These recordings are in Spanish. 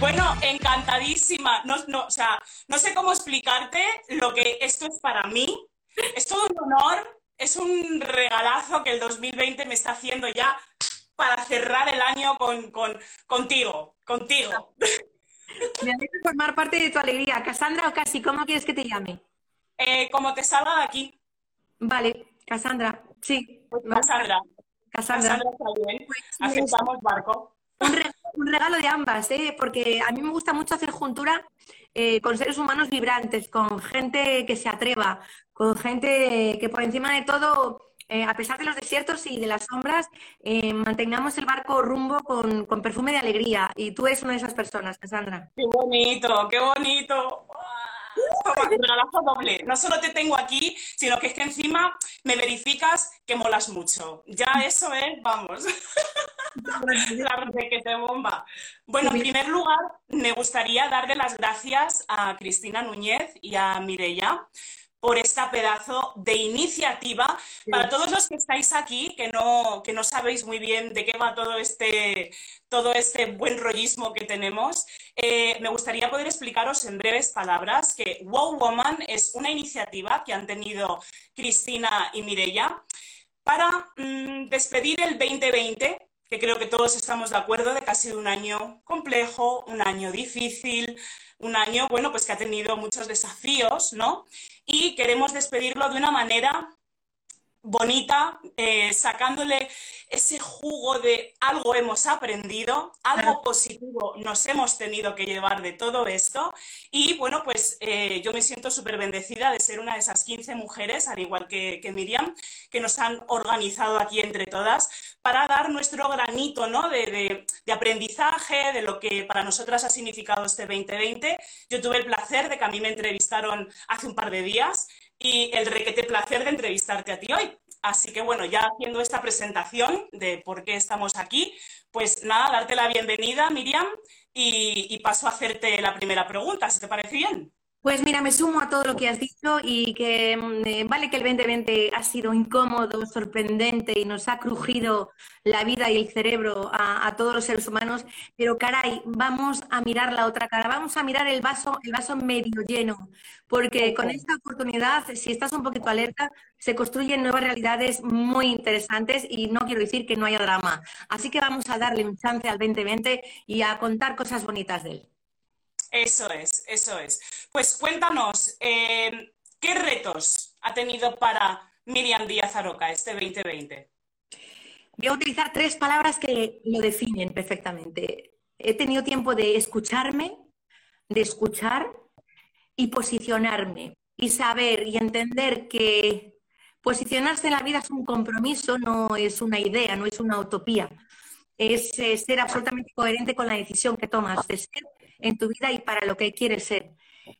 Bueno, encantadísima. No, no, o sea, no sé cómo explicarte lo que esto es para mí. Es todo un honor, es un regalazo que el 2020 me está haciendo ya para cerrar el año con, contigo, contigo. Me formar parte de tu alegría. Cassandra o Casi, ¿cómo quieres que te llame? Eh, como te salga de aquí. Vale, Cassandra, sí. Cassandra. Cassandra. Cassandra está bien. Pues, Aceptamos barco. Un regalo, de ambas, ¿eh? porque a mí me gusta mucho hacer juntura eh, con seres humanos vibrantes, con gente que se atreva, con gente que por encima de todo eh, a pesar de los desiertos y de las sombras, eh, mantengamos el barco rumbo con, perfume de alegría. Y tú eres una de esas personas, Cassandra. Qué bonito, qué bonito. Regalazo doble. No solo te tengo aquí, sino que es que encima me verificas que molas mucho. Ya eso es, vamos. La que te bomba. Bueno, en primer lugar, me gustaría darle las gracias a Cristina Núñez y a Mireia por esta pedazo de iniciativa. Para todos los que estáis aquí, que no, que no sabéis muy bien de qué va todo este, todo este buen rollismo que tenemos, eh, me gustaría poder explicaros en breves palabras que Wow Woman es una iniciativa que han tenido Cristina y Mireia para mm, despedir el 2020 que creo que todos estamos de acuerdo de que ha sido un año complejo, un año difícil, un año, bueno, pues que ha tenido muchos desafíos, ¿no? Y queremos despedirlo de una manera bonita, eh, sacándole ese jugo de algo hemos aprendido, algo positivo nos hemos tenido que llevar de todo esto y bueno, pues eh, yo me siento súper bendecida de ser una de esas 15 mujeres, al igual que, Miriam, que nos han organizado aquí entre todas para dar nuestro granito ¿no? de, de aprendizaje, de lo que para nosotras ha significado este 2020. Yo tuve el placer de que a mí me entrevistaron hace un par de días y el requete placer de entrevistarte a ti hoy. Así que bueno, ya haciendo esta presentación de por qué estamos aquí, pues nada, darte la bienvenida, Miriam, y, y paso a hacerte la primera pregunta, si te parece bien. Pues mira, me sumo a todo lo que has dicho y que mm, eh, vale que el 2020 ha sido incómodo, sorprendente y nos ha crujido la vida y el cerebro a, todos los seres humanos, pero caray, vamos a mirar la otra cara, vamos a mirar el vaso, el vaso medio lleno, porque con esta oportunidad, si estás un poquito alerta, se construyen nuevas realidades muy interesantes y no quiero decir que no haya drama. Así que vamos a darle un chance al 2020 y a contar cosas bonitas de él. Eso es, eso es. Pues cuéntanos, eh, ¿qué retos ha tenido para Miriam Díaz Aroca este 2020? Voy a utilizar tres palabras que lo definen perfectamente. He tenido tiempo de escucharme, de escuchar y posicionarme y saber y entender que posicionarse en la vida es un compromiso, no es una idea, no es una utopía. Es eh, ser absolutamente coherente con la decisión que tomas de ser en tu vida y para lo que quieres ser.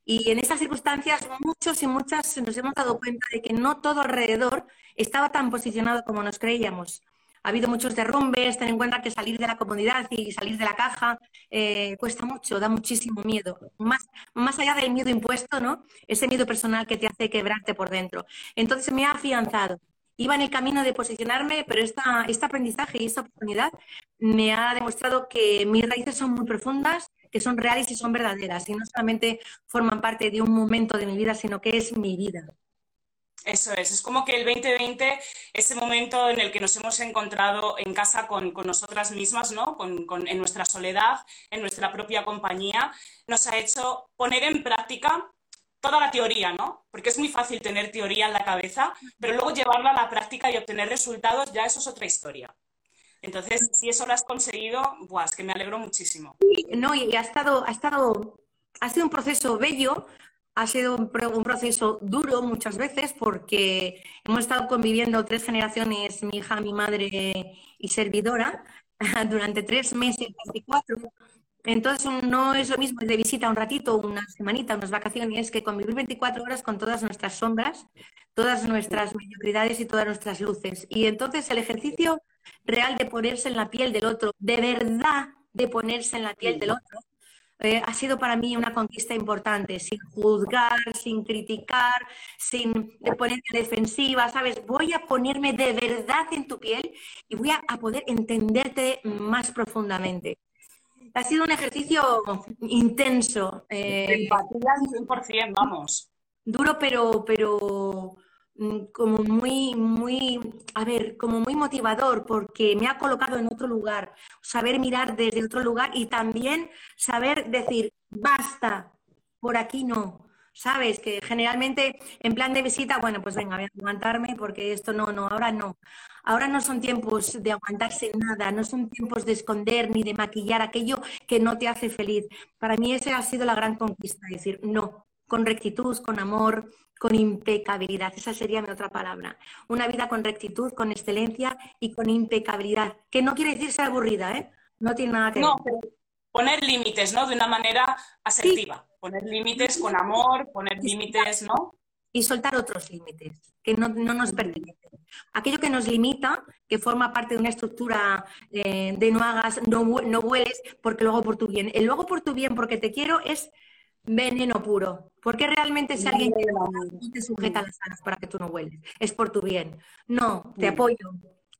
Y en esas circunstancias muchos y muchas nos hemos dado cuenta de que no todo alrededor estaba tan posicionado como nos creíamos. Ha habido muchos derrumbes, ten en cuenta que salir de la comodidad y salir de la caja eh, cuesta mucho, da muchísimo miedo. Más, más allá del miedo impuesto, ¿no? Ese miedo personal que te hace quebrarte por dentro. Entonces me ha afianzado iba en el camino de posicionarme, pero esta, este aprendizaje y esta oportunidad me ha demostrado que mis raíces son muy profundas, que son reales y son verdaderas, y no solamente forman parte de un momento de mi vida, sino que es mi vida. Eso es, es como que el 2020, ese momento en el que nos hemos encontrado en casa con, nosotras mismas, ¿no? en nuestra soledad, en nuestra propia compañía, nos ha hecho poner en práctica toda la teoría, ¿no? Porque es muy fácil tener teoría en la cabeza, pero luego llevarla a la práctica y obtener resultados, ya eso es otra historia. Entonces, si eso lo has conseguido, buah, que me alegro muchísimo. No, y ha estado, ha estado, ha sido un proceso bello, ha sido un, proceso duro muchas veces porque hemos estado conviviendo tres generaciones, mi hija, mi madre y servidora, durante tres meses, 24, Entonces no es lo mismo de visita un ratito, una semanita, unas vacaciones, que convivir 24 horas con todas nuestras sombras, todas nuestras mediocridades y todas nuestras luces. Y entonces el ejercicio real de ponerse en la piel del otro, de verdad de ponerse en la piel del otro, eh, ha sido para mí una conquista importante, sin juzgar, sin criticar, sin ponerme defensiva, ¿sabes? Voy a ponerme de verdad en tu piel y voy a, poder entenderte más profundamente. Ha sido un ejercicio intenso. Eh, 100%, vamos. Duro, pero, pero Mm, como muy, muy, a ver, como muy motivador porque me ha colocado en otro lugar, saber mirar desde otro lugar y también saber decir, basta, por aquí no. Sabes que generalmente en plan de visita, bueno, pues venga, voy a aguantarme porque esto no, no, ahora no. Ahora no son tiempos de aguantarse nada, no son tiempos de esconder ni de maquillar aquello que no te hace feliz. Para mí esa ha sido la gran conquista, decir, no, con rectitud, con amor, con impecabilidad. Esa sería mi otra palabra. Una vida con rectitud, con excelencia y con impecabilidad. Que no quiere decir ser aburrida, ¿eh? No tiene nada que ver. No, poner límites, ¿no? De una manera asertiva. Poner límites con amor, poner límites, ¿no? Y soltar otros límites que no, nos pertenecen. Aquello que nos limita, que forma parte de una estructura eh, de no hagas, no, no vueles, porque luego por tu bien. El luego por tu bien, porque te quiero, es veneno puro. Porque realmente si alguien te sujeta las alas para que tú no vueles, es por tu bien. No, te apoyo,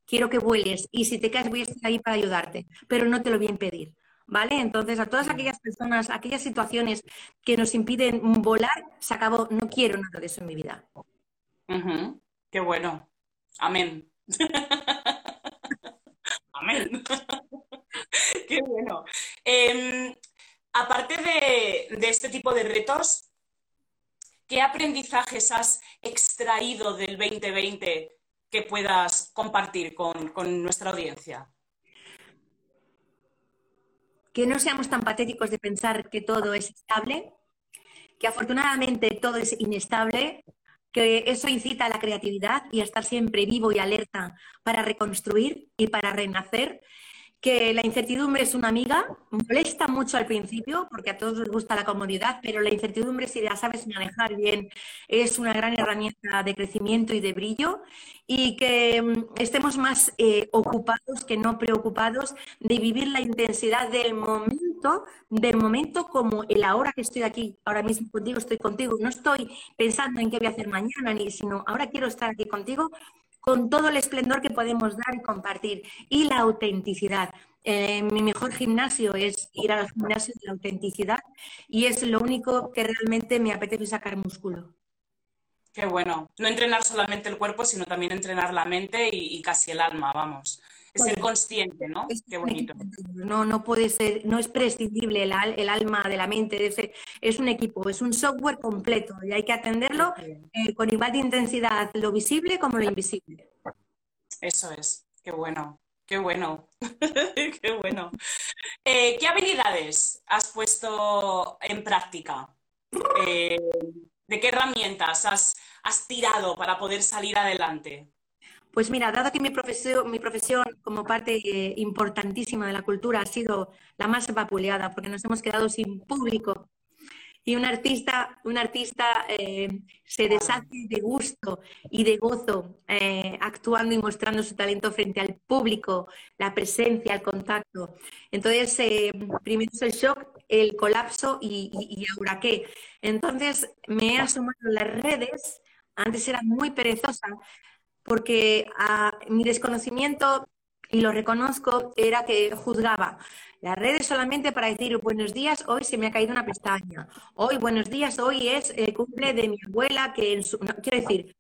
quiero que vueles y si te caes voy a estar ahí para ayudarte, pero no te lo voy a impedir. ¿Vale? Entonces, a todas aquellas personas, aquellas situaciones que nos impiden volar, se acabó. No quiero nada de eso en mi vida. Qué bueno. Amén. Amén. Qué bueno. Em, aparte de, este tipo de retos, ¿qué aprendizajes has extraído del 2020 que puedas compartir con, nuestra audiencia? Que no seamos tan patéticos de pensar que todo es estable, que afortunadamente todo es inestable, que eso incita a la creatividad y a estar siempre vivo y alerta para reconstruir y para renacer que la incertidumbre es una amiga, molesta mucho al principio porque a todos les gusta la comodidad, pero la incertidumbre si la sabes manejar bien es una gran herramienta de crecimiento y de brillo. Y que mm, estemos más eh, ocupados que no preocupados de vivir la intensidad del momento, del momento como el ahora que estoy aquí, ahora mismo contigo, estoy contigo, no estoy pensando en qué voy a hacer mañana, ni sino ahora quiero estar aquí contigo con todo el esplendor que podemos dar y compartir. Y la autenticidad. Eh, mi mejor gimnasio es ir al gimnasio de la autenticidad y es lo único que realmente me apetece sacar músculo. Qué bueno. No entrenar solamente el cuerpo, sino también entrenar la mente y casi el alma, vamos es ser consciente, ¿no? Qué bonito. No, no puede ser, no es prescindible el, el alma de la mente, es, es, un equipo, es un software completo y hay que atenderlo eh, con igual de intensidad, lo visible como lo invisible. Eso es, qué bueno, qué bueno, qué bueno. Eh, ¿Qué habilidades has puesto en práctica? Eh, ¿De qué herramientas has, has tirado para poder salir adelante? Pues mira, dado que mi profesión, mi profesión como parte eh, importantísima de la cultura ha sido la más vapuleada, porque nos hemos quedado sin público, y un artista, un artista eh, se deshace de gusto y de gozo eh, actuando y mostrando su talento frente al público, la presencia, el contacto. Entonces, primero es el shock, el colapso y, ahora qué. Entonces, me he asomado en las redes, antes era muy perezosa, porque a, mi desconocimiento, y lo reconozco, era que juzgaba las redes solamente para decir buenos días, hoy se me ha caído una pestaña, hoy buenos días, hoy es el cumple de mi abuela, que en su... quiero decir,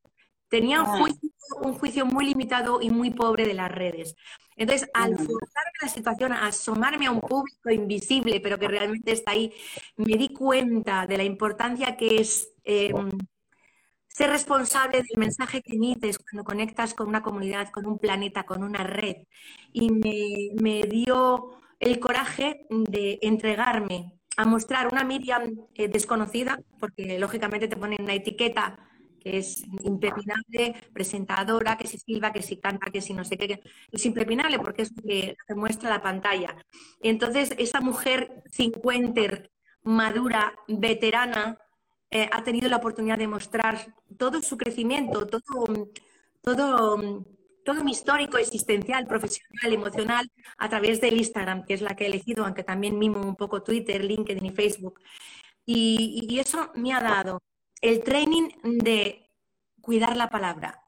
tenía un ah. juicio, un juicio muy limitado y muy pobre de las redes. Entonces, al forzarme la situación, a asomarme a un público invisible, pero que realmente está ahí, me di cuenta de la importancia que es em, ser responsable del mensaje que emites cuando conectas con una comunidad, con un planeta, con una red. Y me, dio el coraje de entregarme a mostrar una Miriam eh, desconocida, porque lógicamente te ponen una etiqueta que es impepinable, presentadora, que si silba, que si canta, que si no sé qué. Es impepinable porque es lo que, muestra la pantalla. Entonces, esa mujer cincuenter, madura, veterana, eh, ha tenido la oportunidad de mostrar todo su crecimiento, todo, todo, todo mi histórico existencial, profesional, emocional, a través del Instagram, que es la que he elegido, aunque también mimo un poco Twitter, LinkedIn y Facebook. y eso me ha dado el training de cuidar la palabra.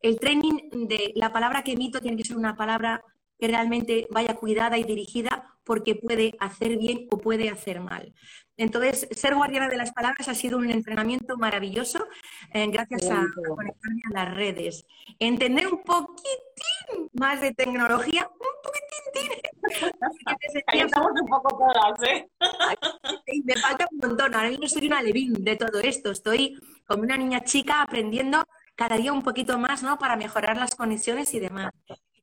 El training de la palabra que emito tiene que ser una palabra que realmente vaya cuidada y dirigida porque puede hacer bien o puede hacer mal. Entonces, ser guardiana de las palabras ha sido un entrenamiento maravilloso eh, gracias a, conectarme a las redes. Entender un poquitín más de tecnología, un poquitín. Ahí estamos un poco todas, ¿eh? me falta un montón. Ahora mismo soy una levín de todo esto. Estoy como una niña chica aprendiendo cada día un poquito más, ¿no? Para mejorar las conexiones y demás.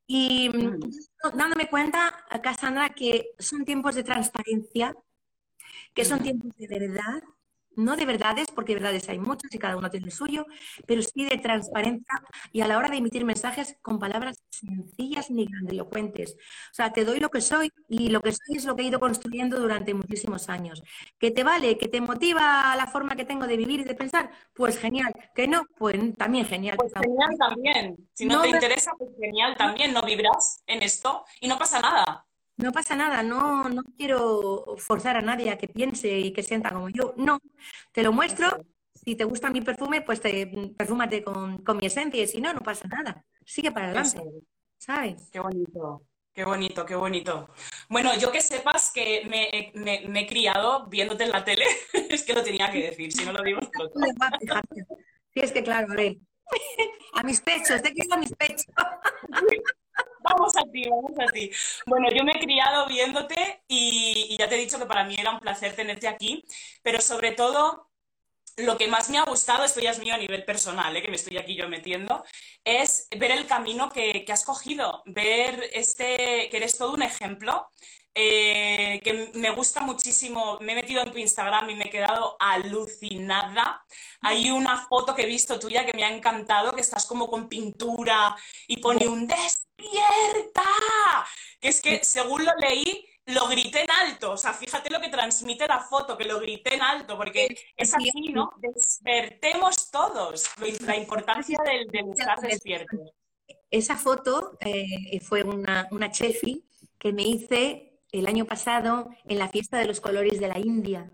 Y mm, dándome cuenta, Cassandra, que son tiempos de transparencia, que son tiempos de verdad, no de verdades, porque verdades hay muchas y cada uno tiene el suyo, pero sí de transparencia y a la hora de emitir mensajes con palabras sencillas ni grandilocuentes. O sea, te doy lo que soy y lo que soy es lo que he ido construyendo durante muchísimos años. ¿Que te vale? ¿Que te motiva la forma que tengo de vivir y de pensar? Pues genial. ¿Que no? Pues también genial. Pues genial también. Si no, te interesa, pues genial también. No vibras en esto y no pasa nada. No pasa nada, no, no quiero forzar a nadie a que piense y que sienta como yo. No, te lo muestro. Si te gusta mi perfume, pues te perfúmate con, con mi esencia y si no, no pasa nada. Sigue para adelante. ¿Sabes? Qué bonito. Qué bonito, qué bonito. Bueno, yo que sepas que me, me, he criado viéndote en la tele, es que lo tenía que decir, si no lo digo. Sí, es que claro, a ver. A mis pechos, te quiero a mis pechos. Vamos a ti, vamos a ti. Bueno, yo me he criado viéndote y, ya te he dicho que para mí era un placer tenerte aquí, pero sobre todo lo que más me ha gustado, esto ya es mío a nivel personal, ¿eh? que me estoy aquí yo metiendo, es ver el camino que, que, has cogido, ver este, que eres todo un ejemplo eh, que me gusta muchísimo. Me he metido en tu Instagram y me he quedado alucinada. Hay una foto que he visto tuya que me ha encantado, que estás como con pintura y pone un despierta. Que es que según lo leí, lo grité en alto. O sea, fíjate lo que transmite la foto, que lo grité en alto, porque es así, ¿no? Despertemos todos. La importancia del, estar despierto. Esa foto eh, fue una, una que me hice el año pasado en la fiesta de los colores de la India,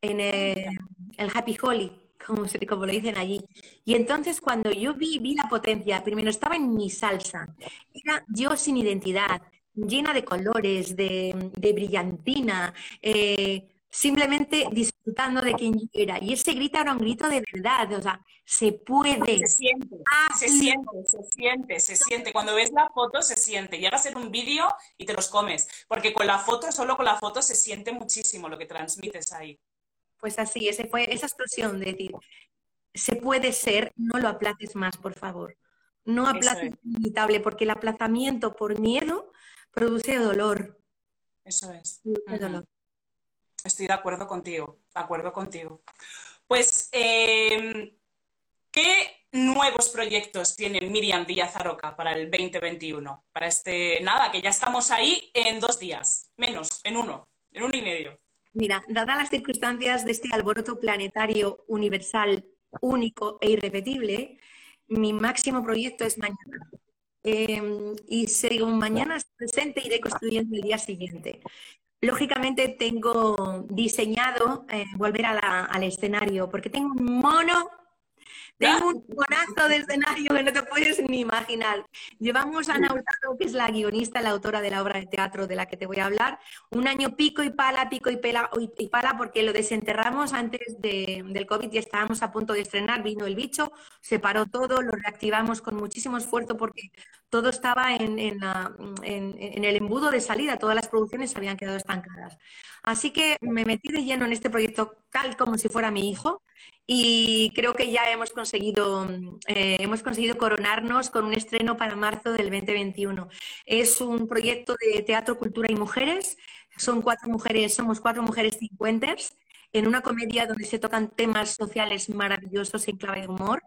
en el, Happy Holi, como, como lo dicen allí. Y entonces cuando yo vi, vi la potencia, primero estaba en mi salsa, era yo sin identidad, llena de colores, de, brillantina, eh, simplemente disfrutando de quien yo era. Y ese grito era un grito de verdad, o sea, se puede. Se siente, ah, se siente, se siente, se siente. Cuando ves la foto, se siente. Llega a ser un vídeo y te los comes, porque con la foto, solo con la foto, se siente muchísimo lo que transmites ahí. Pues así, ese fue esa explosión de decir, se puede ser, no lo aplaces más, por favor. No aplaces es. porque el aplazamiento por miedo produce dolor. Eso es. dolor. Estoy de acuerdo contigo, de acuerdo contigo. Pues, em, ¿qué nuevos proyectos tiene Miriam Díaz Aroca para el 2021? Para este, nada, que ya estamos ahí en dos días, menos, en uno, en uno y medio. Mira, dadas las circunstancias de este alboroto planetario universal, único e irrepetible, mi máximo proyecto es mañana. Em, y según mañana presente, iré construyendo el día siguiente. Lógicamente tengo diseñado eh, volver al escenario porque tengo un mono tengo un monazo de escenario que no te puedes ni imaginar. Llevamos a Ana que es la guionista, la autora de la obra de teatro de la que te voy a hablar, un año pico y pala, pico y, pela, y pala, porque lo desenterramos antes del COVID y estábamos a punto de estrenar, vino el bicho, se paró todo, lo reactivamos con muchísimo esfuerzo porque todo estaba en, en, en el embudo de salida, todas las producciones se habían quedado estancadas. Así que me metí de lleno en este proyecto tal como si fuera mi hijo y creo que ya hemos conseguido, eh, hemos conseguido coronarnos con un estreno para marzo del 2021. Es un proyecto de teatro, cultura y mujeres. Son cuatro mujeres, somos cuatro mujeres cincuenters en una comedia donde se tocan temas sociales maravillosos en clave de humor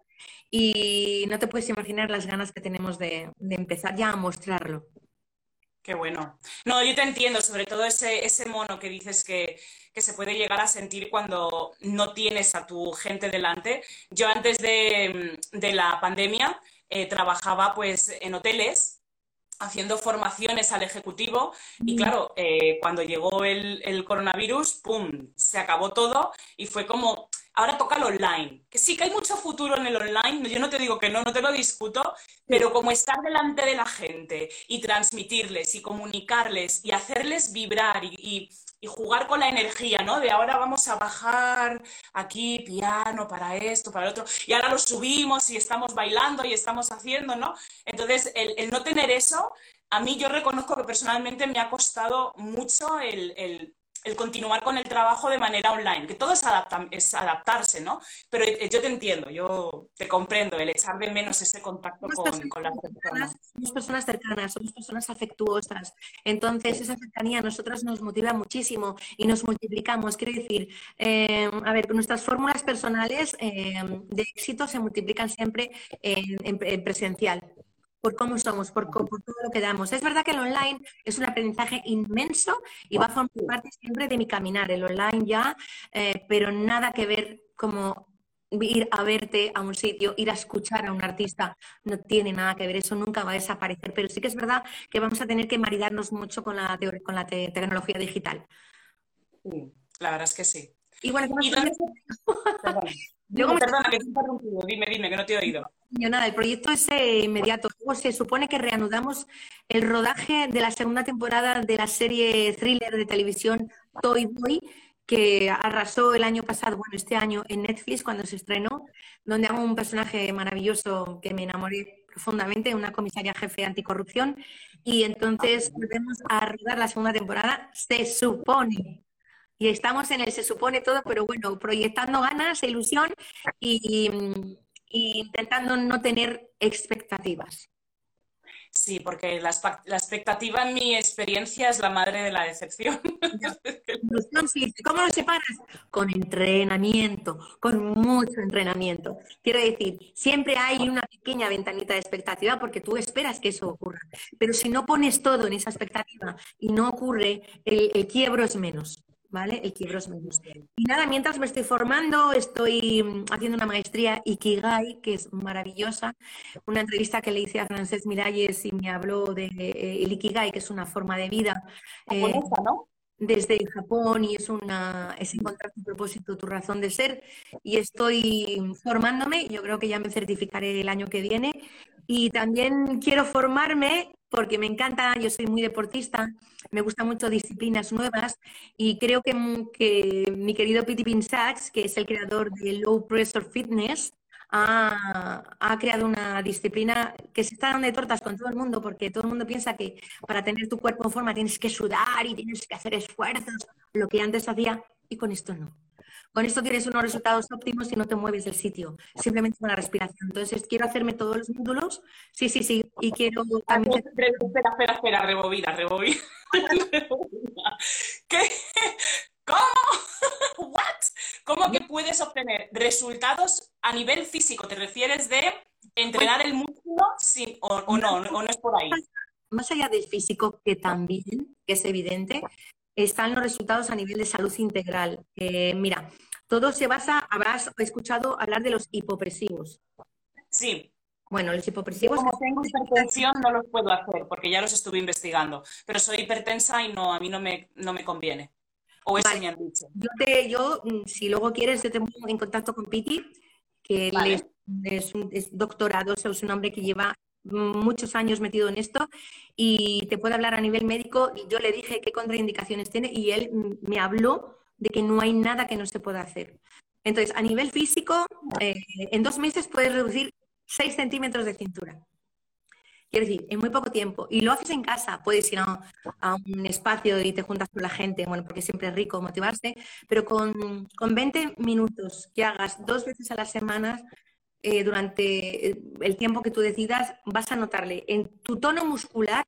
y no te puedes imaginar las ganas que tenemos de, empezar ya a mostrarlo. Qué bueno. No, yo te entiendo, sobre todo ese, ese mono que dices que, se puede llegar a sentir cuando no tienes a tu gente delante. Yo antes de, la pandemia eh, trabajaba pues en hoteles haciendo formaciones al ejecutivo y mm. claro, eh, cuando llegó el, el, coronavirus, ¡pum!, se acabó todo y fue como, ahora toca el online, que sí que hay mucho futuro en el online, yo no te digo que no, no te lo discuto, pero como estar delante de la gente y transmitirles y comunicarles y hacerles vibrar y y jugar con la energía, ¿no? De ahora vamos a bajar aquí piano para esto, para otro, y ahora lo subimos y estamos bailando y estamos haciendo, ¿no? Entonces, el, no tener eso, a mí yo reconozco que personalmente me ha costado mucho el el continuar con el trabajo de manera online, que todo es, es adaptarse, ¿no? Pero eh, yo te entiendo, yo te comprendo, el echar de menos ese contacto con, las personas. Somos personas cercanas, somos personas afectuosas. Entonces, esa cercanía a nosotros nos motiva muchísimo y nos multiplicamos. Quiero decir, eh, a ver, nuestras fórmulas personales eh, de éxito se multiplican siempre en presencial por cómo somos, por, todo lo que damos. Es verdad que el online es un aprendizaje inmenso y va a formar parte siempre de mi caminar, el online ya, eh, pero nada que ver como ir a verte a un sitio, ir a escuchar a un artista, no tiene nada que ver, eso nunca va a desaparecer, pero sí que es verdad que vamos a tener que maridarnos mucho con la, con la tecnología digital. la verdad es que sí. Y bueno, perdona, que te he interrumpido. Dime, dime, que no te he oído. nada, el proyecto es eh, inmediato. Luego se supone que reanudamos el rodaje de la segunda temporada de la serie thriller de televisión Toy Boy, que arrasó el año pasado, bueno, este año en Netflix cuando se estrenó, donde hago un personaje maravilloso que me enamoré profundamente, una comisaria jefe anticorrupción. Y entonces volvemos a rodar la segunda temporada, se supone y estamos en el se supone todo, pero bueno, proyectando ganas, ilusión y, intentando no tener expectativas. Sí, porque la, expectativa en mi experiencia es la madre de la decepción. ¿Cómo lo separas? Con entrenamiento, con mucho entrenamiento. Quiero decir, siempre hay una pequeña ventanita de expectativa porque tú esperas que eso ocurra. Pero si no pones todo en esa expectativa y no ocurre, el quiebro es menos. ¿Vale? El quiebro es Y nada, mientras me estoy formando, estoy mm, haciendo una maestría Ikigai, que es maravillosa. Una entrevista que le hice a Frances Miralles y me habló de eh, el Ikigai, que es una forma de vida. Eh, ¿no? Desde Japón y es, una, es encontrar tu propósito, tu razón de ser. Y estoy formándome, yo creo que ya me certificaré el año que viene. Y también quiero formarme porque me encanta, yo soy muy deportista, me gustan mucho disciplinas nuevas y creo que, que mi querido Pete Pinsach, que es el creador de Low Pressure Fitness, ha, ha, creado una disciplina que se está dando de tortas con todo el mundo porque todo el mundo piensa que para tener tu cuerpo en forma tienes que sudar y tienes que hacer esfuerzos, lo que antes hacía, y con esto no. Con esto tienes unos resultados óptimos y no te mueves del sitio, simplemente con la respiración. Entonces, quiero hacerme todos los módulos. Sí, sí, sí. Y quiero también... Espera, espera, espera, rebobina, rebobina. ¿Qué? ¿Cómo? ¿What? ¿Cómo que puedes obtener resultados a nivel físico? ¿Te refieres de entrenar el músculo sí, o, no? ¿O no es por ahí? Más allá del físico, que también, que es evidente, están los resultados a nivel de salud integral. mira, todo se basa, habrás escuchado hablar de los hipopresivos. Sí. Bueno, los hipopresivos... Como tengo hipertensión no los puedo hacer porque ya los estuve investigando, pero soy hipertensa y no, a mí no me, no me conviene. O eso me han dicho. Yo, te, yo, mm, si luego quieres, te pongo en contacto con Piti, que es, un, es doctorado, es un hombre que lleva muchos años metido en esto y te puede hablar a nivel médico. Yo le dije qué contraindicaciones tiene y él me habló de que no hay nada que no se pueda hacer. Entonces, a nivel físico, eh, en dos meses puedes reducir 6 centímetros de cintura. Quiero decir, en muy poco tiempo. Y lo haces en casa, puedes ir a, un espacio y te juntas con la gente, bueno, porque siempre es rico motivarse, pero con, con 20 minutos que hagas dos veces a la semana, eh, durante el tiempo que tú decidas, vas a notarle en tu tono muscular,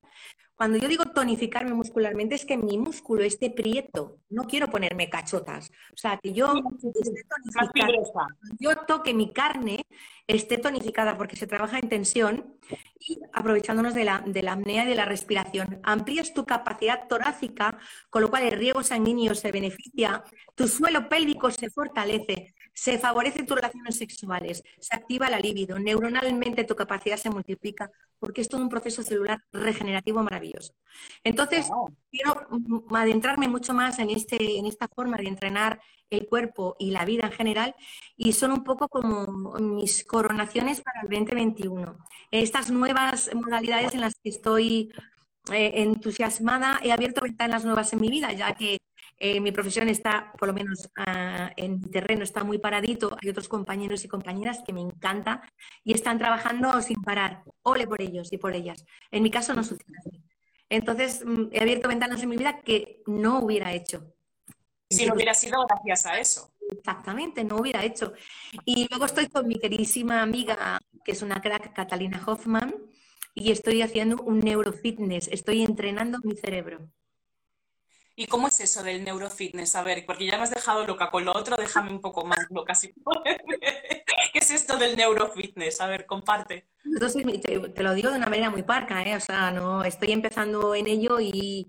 cuando yo digo tonificarme muscularmente es que mi músculo esté prieto, no quiero ponerme cachotas. O sea, que yo esté tonificada, yo toque mi carne esté tonificada porque se trabaja en tensión y aprovechándonos de la, de la apnea y de la respiración. Amplías tu capacidad torácica, con lo cual el riego sanguíneo se beneficia, tu suelo pélvico se fortalece, se favorecen tus relaciones sexuales, se activa la libido, neuronalmente tu capacidad se multiplica, porque es todo un proceso celular regenerativo maravilloso. Entonces, quiero adentrarme mucho más en, este, en esta forma de entrenar el cuerpo y la vida en general, y son un poco como mis coronaciones para el 2021. Estas nuevas modalidades en las que estoy eh, entusiasmada, he abierto ventanas nuevas en mi vida, ya que eh, mi profesión está, por lo menos ah, en mi terreno, está muy paradito. Hay otros compañeros y compañeras que me encanta y están trabajando sin parar. Ole por ellos y por ellas. En mi caso no sucede así. Entonces, mm, he abierto ventanas en mi vida que no hubiera hecho. Si no hubiera sido gracias a eso. Exactamente, no hubiera hecho. Y luego estoy con mi queridísima amiga, que es una crack, Catalina Hoffman, y estoy haciendo un neurofitness, estoy entrenando mi cerebro. ¿Y cómo es eso del neurofitness? A ver, porque ya me has dejado loca con lo otro, déjame un poco más loca. Si ¿Qué es esto del neurofitness? A ver, comparte. Entonces, te, lo digo de una manera muy parca, ¿eh? O sea, no, estoy empezando en ello y,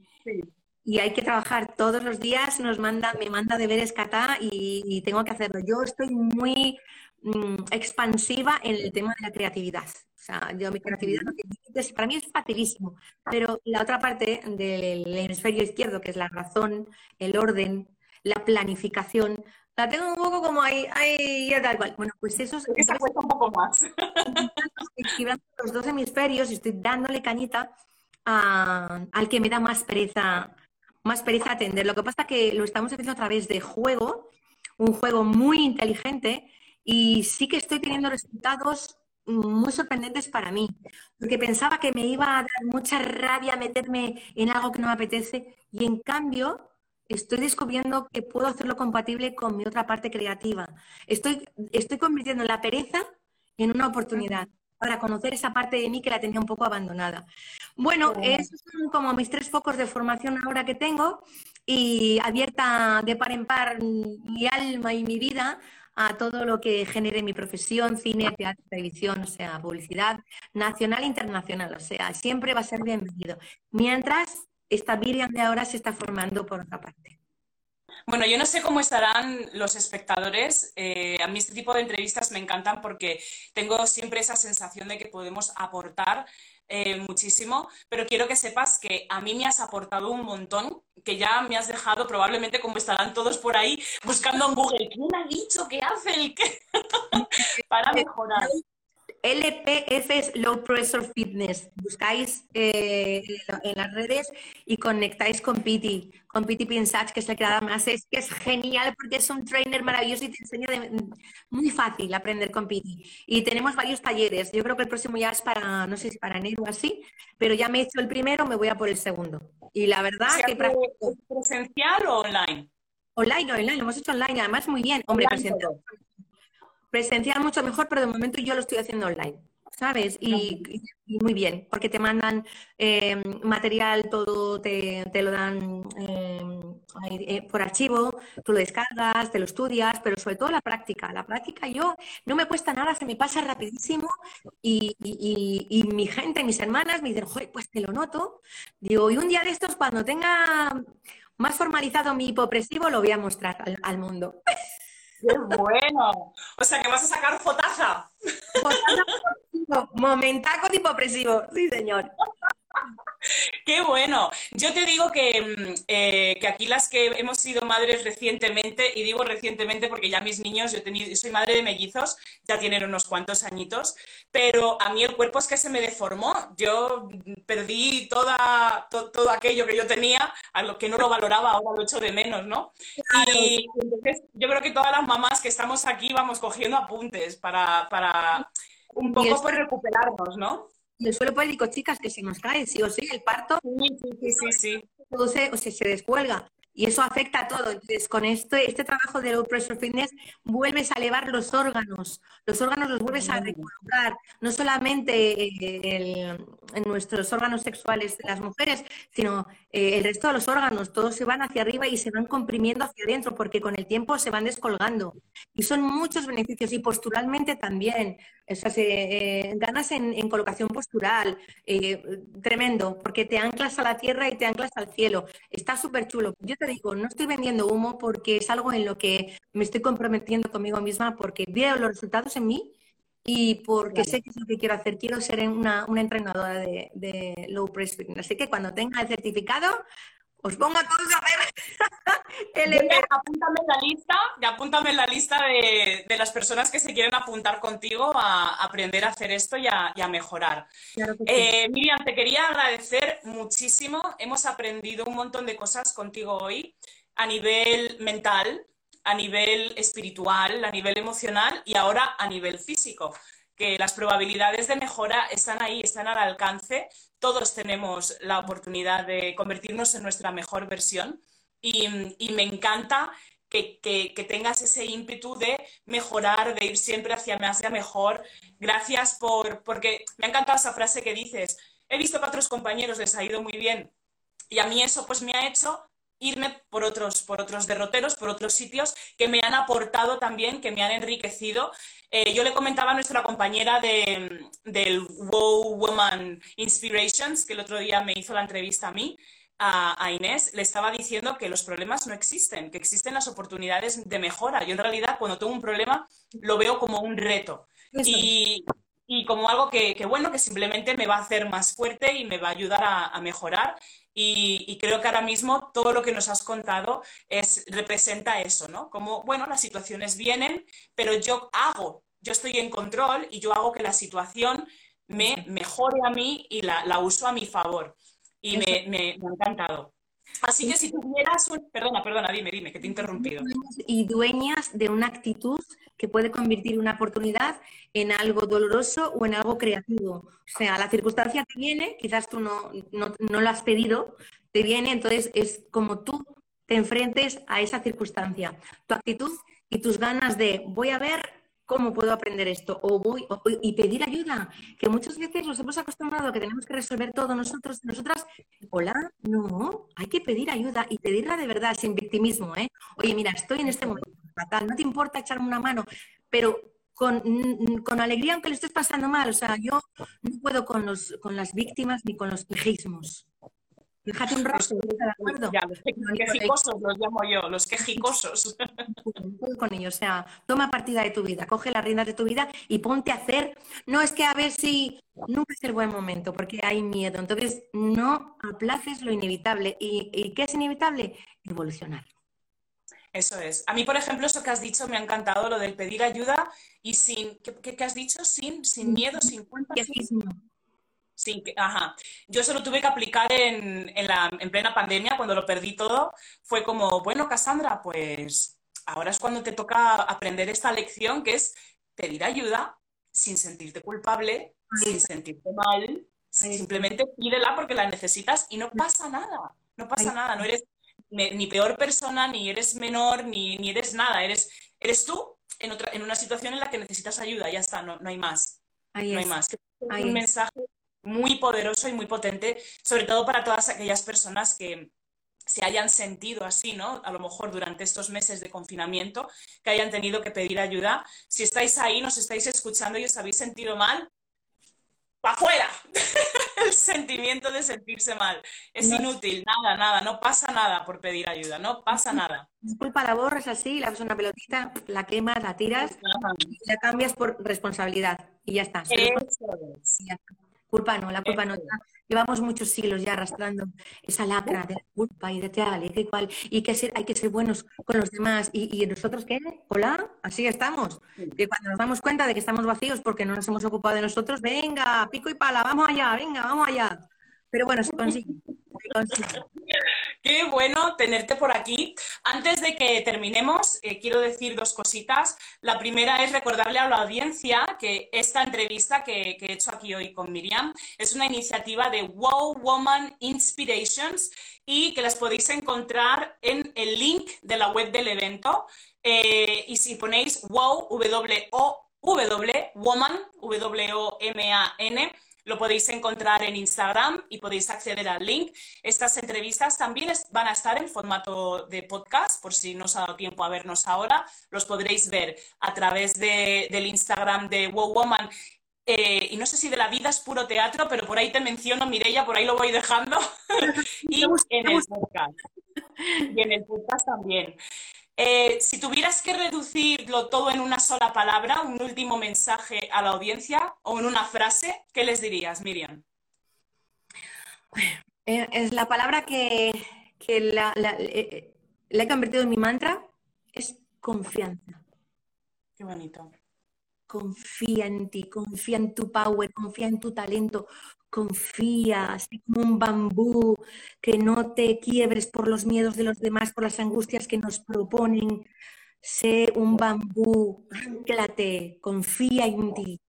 y hay que trabajar todos los días. Nos manda, me manda deberes Cata y, y tengo que hacerlo. Yo estoy muy mm, expansiva en el tema de la creatividad. O sea, yo mi creatividad no tiene límites, para mí es facilísimo, pero la otra parte del hemisferio izquierdo, que es la razón, el orden, la planificación, la tengo un poco como ahí, ahí ya tal cual. Bueno, pues eso es... Esa cuesta un poco más. Estoy los dos hemisferios y estoy dándole cañita al que me da más pereza, más pereza atender. Lo que pasa es que lo estamos haciendo a través de juego, un juego muy inteligente, y sí que estoy teniendo resultados muy sorprendentes para mí, porque pensaba que me iba a dar mucha rabia meterme en algo que no me apetece y en cambio estoy descubriendo que puedo hacerlo compatible con mi otra parte creativa. Estoy, estoy convirtiendo la pereza en una oportunidad para conocer esa parte de mí que la tenía un poco abandonada. Bueno, esos son como mis tres focos de formación ahora que tengo y abierta de par en par mi alma y mi vida a todo lo que genere mi profesión, cine, teatro, televisión, o sea, publicidad nacional e internacional, o sea, siempre va a ser bienvenido. Mientras esta Miriam de ahora se está formando por otra parte. Bueno, yo no sé cómo estarán los espectadores. Eh, a mí este tipo de entrevistas me encantan porque tengo siempre esa sensación de que podemos aportar eh, muchísimo, pero quiero que sepas que a mí me has aportado un montón, que ya me has dejado probablemente como estarán todos por ahí buscando en Google, ¿quién ha dicho que hace el qué? para mejorar. LPF es Low Pressure Fitness. Buscáis eh, en las redes y conectáis con Piti, con Piti Pinsach, que es el que más es que es genial porque es un trainer maravilloso y te enseña muy fácil aprender con Piti. Y tenemos varios talleres. Yo creo que el próximo ya es para, no sé si para enero o así, pero ya me he hecho el primero, me voy a por el segundo. Y la verdad que... ¿Presencial o online? Online, online, lo hemos hecho online, además muy bien. Hombre, presencial presencial mucho mejor, pero de momento yo lo estoy haciendo online, ¿sabes? Y, muy bien, porque te mandan eh, material, todo te, lo dan eh, eh, por archivo, tú lo descargas, te lo estudias, pero sobre todo la práctica. La práctica yo no me cuesta nada, se me pasa rapidísimo y, mi gente, mis hermanas me dicen, Joder, pues te lo noto. Digo, y un día de estos, cuando tenga más formalizado mi hipopresivo, lo voy a mostrar al, al mundo. ¡Qué bueno! O sea, que vas a sacar fotaza. Momentaco tipo opresivo, sí, señor. Qué bueno. Yo te digo mm, eh, que, aquí las que hemos sido madres recientemente, y digo recientemente porque ya mis niños, yo, tenido, soy madre de mellizos, ya tienen unos cuantos añitos, pero a mí el cuerpo es que se me deformó. Yo perdí toda, todo aquello que yo tenía, a lo que no lo valoraba, ahora lo echo de menos, ¿no? Y entonces yo creo que todas las mamás que estamos aquí vamos cogiendo apuntes para, para un poco por recuperarnos, ¿no? El suelo pélvico, chicas, que se nos cae, sí o sí, el parto. Sí, se, o sea, se descuelga. y eso afecta a todo. Entonces, con esto, este trabajo de low pressure fitness, vuelves a elevar los órganos, los órganos los vuelves a recolocar, no solamente eh, en nuestros órganos sexuales de las mujeres, sino eh, el resto de los órganos, todos se van hacia arriba y se van comprimiendo hacia adentro, porque con el tiempo se van descolgando. Y son muchos beneficios, y posturalmente también. O sea, eh, ganas en, colocación postural, tremendo, porque te anclas a la tierra y te anclas al cielo. Está súper chulo. Yo te digo, no estoy vendiendo humo porque es algo en lo que me estoy comprometiendo conmigo misma, porque veo los resultados en mí y porque sé que es lo que quiero hacer. Quiero ser una, una entrenadora de, de, low press fitness. Así que cuando tenga el certificado, os pongo a todos a ver el Apúntame en la lista, y apúntame la lista de, de, las personas que se quieren apuntar contigo a aprender a hacer esto y a, y a mejorar. Eh, Miriam, te quería agradecer muchísimo. Hemos aprendido un montón de cosas contigo hoy a nivel mental, a nivel espiritual, a nivel emocional y ahora a nivel físico que las probabilidades de mejora están ahí, están al alcance. Todos tenemos la oportunidad de convertirnos en nuestra mejor versión y, me encanta que, tengas ese ímpetu de mejorar, de ir siempre hacia más y mejor. Gracias por, porque me ha encantado esa frase que dices, he visto que a otros compañeros les ha ido muy bien y a mí eso pues me ha hecho irme por otros, por otros derroteros, por otros sitios que me han aportado también, que me han enriquecido. Eh, yo le comentaba a nuestra compañera de, del Wow Woman Inspirations, que el otro día me hizo la entrevista a mí, a, Inés, le estaba diciendo que los problemas no existen, que existen las oportunidades de mejora. Yo en realidad cuando tengo un problema lo veo como un reto. Y, y, como algo que, que, bueno, que simplemente me va a hacer más fuerte y me va a ayudar a, a mejorar y, creo que ahora mismo todo lo que nos has contado es, representa eso, ¿no? Como, bueno, las situaciones vienen, pero yo hago, yo estoy en control y yo hago que la situación me mejore a mí y la, uso a mi favor. Y me, me, ha encantado. Así que si tuvieras un... Perdona, perdona, dime, dime, que te he interrumpido. Y dueñas de una actitud que puede convertir una oportunidad en algo doloroso o en algo creativo. O sea, la circunstancia te viene, quizás tú no, no, no lo has pedido, te viene, entonces es como tú te enfrentes a esa circunstancia. Tu actitud y tus ganas de voy a ver ¿Cómo puedo aprender esto? O voy y pedir ayuda, que muchas veces nos hemos acostumbrado a que tenemos que resolver todo nosotros, nosotras. Hola, no, hay que pedir ayuda y pedirla de verdad, sin victimismo. ¿eh? Oye, mira, estoy en este momento fatal, no te importa echarme una mano, pero con, con, alegría aunque le estés pasando mal. O sea, yo no puedo con, los, con las víctimas ni con los quejismos. Fíjate un rato, de acuerdo? los quejicosos los llamo yo, los quejicosos. Con ellos, o sea, toma partida de tu vida, coge las riendas de tu vida y ponte a hacer. No es que a ver si nunca es el buen momento, porque hay miedo. Entonces, no aplaces lo inevitable. ¿Y, y qué es inevitable? Evolucionar. Eso es. A mí, por ejemplo, eso que has dicho me ha encantado, lo del pedir ayuda y sin, ¿qué, qué has dicho? Sin, sin miedo, sin culpa. Sin, ajá. Yo eso lo tuve que aplicar en, en, la, en plena pandemia, cuando lo perdí todo. Fue como, bueno, Cassandra, pues ahora es cuando te toca aprender esta lección, que es pedir ayuda sin sentirte culpable, sin sentirte mal. Simplemente pídela porque la necesitas y no pasa nada. No pasa nada. No eres ni peor persona, ni eres menor, ni, ni eres nada. Eres, eres tú en, otra, en una situación en la que necesitas ayuda. Ya está, no, no hay más. no hay más. Un mensaje muy poderoso y muy potente, sobre todo para todas aquellas personas que se hayan sentido así, ¿no? A lo mejor durante estos meses de confinamiento, que hayan tenido que pedir ayuda. Si estáis ahí, nos estáis escuchando y os habéis sentido mal, ¡para afuera! el sentimiento de sentirse mal. Es inútil, nada, nada, no pasa nada por pedir ayuda, no pasa nada. Disculpa, la borras así, la haces una pelotita, la quemas, la tiras y la cambias por responsabilidad y ya está. Culpa no, la culpa no. Llevamos muchos siglos ya arrastrando esa lacra de la culpa y de tal y de cual. Y que hay que ser buenos con los demás. ¿Y, nosotros qué? Hola, así estamos. Y cuando nos damos cuenta de que estamos vacíos porque no nos hemos ocupado de nosotros, venga, pico y pala, vamos allá, venga, vamos allá. Pero bueno, se consigue. Qué bueno tenerte por aquí. Antes de que terminemos, eh, quiero decir dos cositas. La primera es recordarle a la audiencia que esta entrevista que, que, he hecho aquí hoy con Miriam es una iniciativa de Wow Woman Inspirations y que las podéis encontrar en el link de la web del evento. Eh, y si ponéis wow, W-O-W, woman, W-O-M-A-N, lo podéis encontrar en Instagram y podéis acceder al link. Estas entrevistas también van a estar en formato de podcast, por si no os ha dado tiempo a vernos ahora. Los podréis ver a través del Instagram de Wow Woman. Eh, y no sé si de la vida es puro teatro, pero por ahí te menciono, Mireia, por ahí lo voy dejando. y en el podcast. Y en el podcast también. Eh, si tuvieras que reducirlo todo en una sola palabra, un último mensaje a la audiencia o en una frase, ¿qué les dirías, Miriam? Eh, es la palabra que, la, eh, la, he convertido en mi mantra es confianza. Qué bonito. Confía en ti, confía en tu power, confía en tu talento, confía, así como un bambú, que no te quiebres por los miedos de los demás, por las angustias que nos proponen. Sé un bambú, anclate, confía en ti.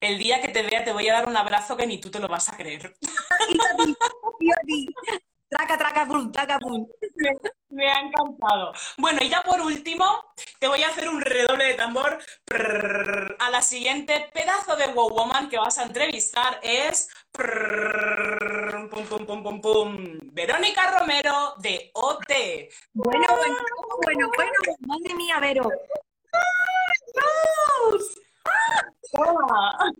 El día que te vea te voy a dar un abrazo que ni tú te lo vas a creer. Traca, traca, pum, traca, pum. Me, ha encantado. Bueno, y ya por último, te voy a hacer un redoble de tambor. a la siguiente pedazo de Wow Woman que vas a entrevistar es. pum, pum, pum, pum, pum. Verónica Romero de OT. Bueno, bueno, bueno, bueno. Madre mía, Vero. ¡Ah,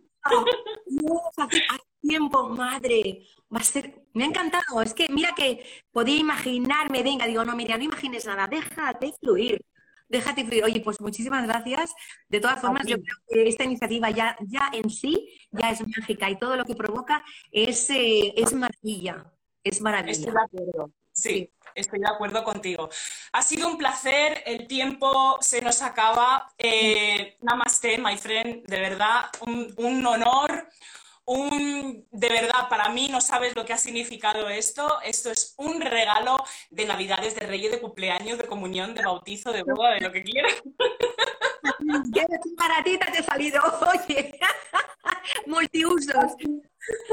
hace tiempo, madre va a ser, me ha encantado, es que mira que podía imaginarme, venga, digo, no, mira, no imagines nada, déjate fluir, déjate fluir. Oye, pues muchísimas gracias. De todas formas, yo creo que esta iniciativa ya, ya en sí ya es mágica y todo lo que provoca es, eh, es maravilla, es maravilla. Estoy de acuerdo, sí. Estoy de acuerdo contigo. Ha sido un placer, el tiempo se nos acaba. Eh, namaste, my friend, de verdad, un, un honor, un, de verdad, para mí no sabes lo que ha significado esto. Esto es un regalo de Navidades, de Reyes, de cumpleaños, de comunión, de bautizo, de boda, de lo que quieras. ¡Qué baratita te ha salido! Oye, multiusos.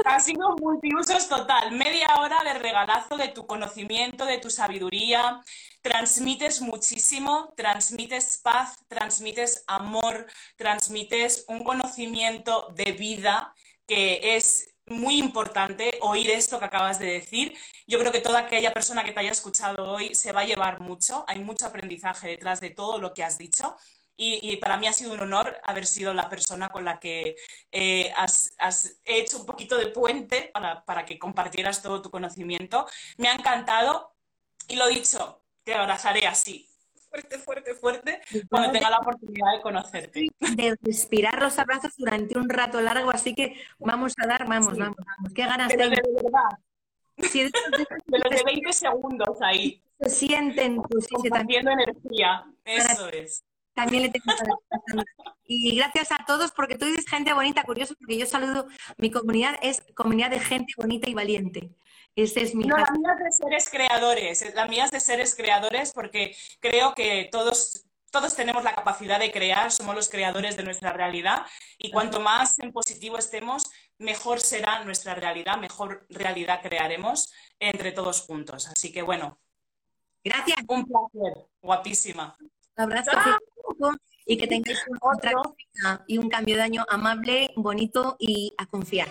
Ha sido multiusos total. Media hora de regalazo de tu conocimiento, de tu sabiduría. Transmites muchísimo, transmites paz, transmites amor, transmites un conocimiento de vida que es muy importante oír esto que acabas de decir. Yo creo que toda aquella persona que te haya escuchado hoy se va a llevar mucho. Hay mucho aprendizaje detrás de todo lo que has dicho. Y, para mí ha sido un honor haber sido la persona con la que eh, has, hecho un poquito de puente para, para que compartieras todo tu conocimiento. Me ha encantado y lo dicho, te abrazaré así, fuerte, fuerte, fuerte cuando tenga la oportunidad de conocerte. De respirar los abrazos durante un rato largo, así que vamos a dar, vamos, vamos, vamos. Qué ganas de verdad. de, los de 20 segundos ahí. Se sienten, pues sí, también energía. Eso es. También le tengo Y gracias a todos porque tú eres gente bonita, curioso, porque yo saludo, mi comunidad es comunidad de gente bonita y valiente. Ese es mi no, la mía es de seres creadores, la mía es de seres creadores porque creo que todos, todos tenemos la capacidad de crear, somos los creadores de nuestra realidad y cuanto más en positivo estemos, mejor será nuestra realidad, mejor realidad crearemos entre todos juntos. Así que bueno. Gracias. Un placer, guapísima. Un abrazo y que tengáis otra y un cambio de año amable, bonito y a confiar.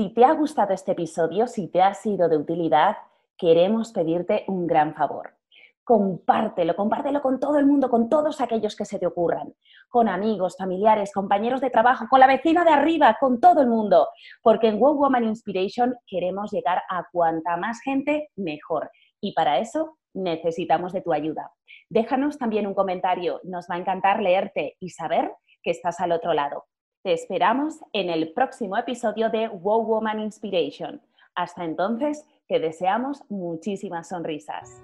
Si te ha gustado este episodio, si te ha sido de utilidad, queremos pedirte un gran favor. Compártelo, compártelo con todo el mundo, con todos aquellos que se te ocurran, con amigos, familiares, compañeros de trabajo, con la vecina de arriba, con todo el mundo, porque en Wow Woman Inspiration queremos llegar a cuanta más gente, mejor. Y para eso necesitamos de tu ayuda. Déjanos también un comentario, nos va a encantar leerte y saber que estás al otro lado. Te esperamos en el próximo episodio de Wow Woman Inspiration. Hasta entonces, te deseamos muchísimas sonrisas.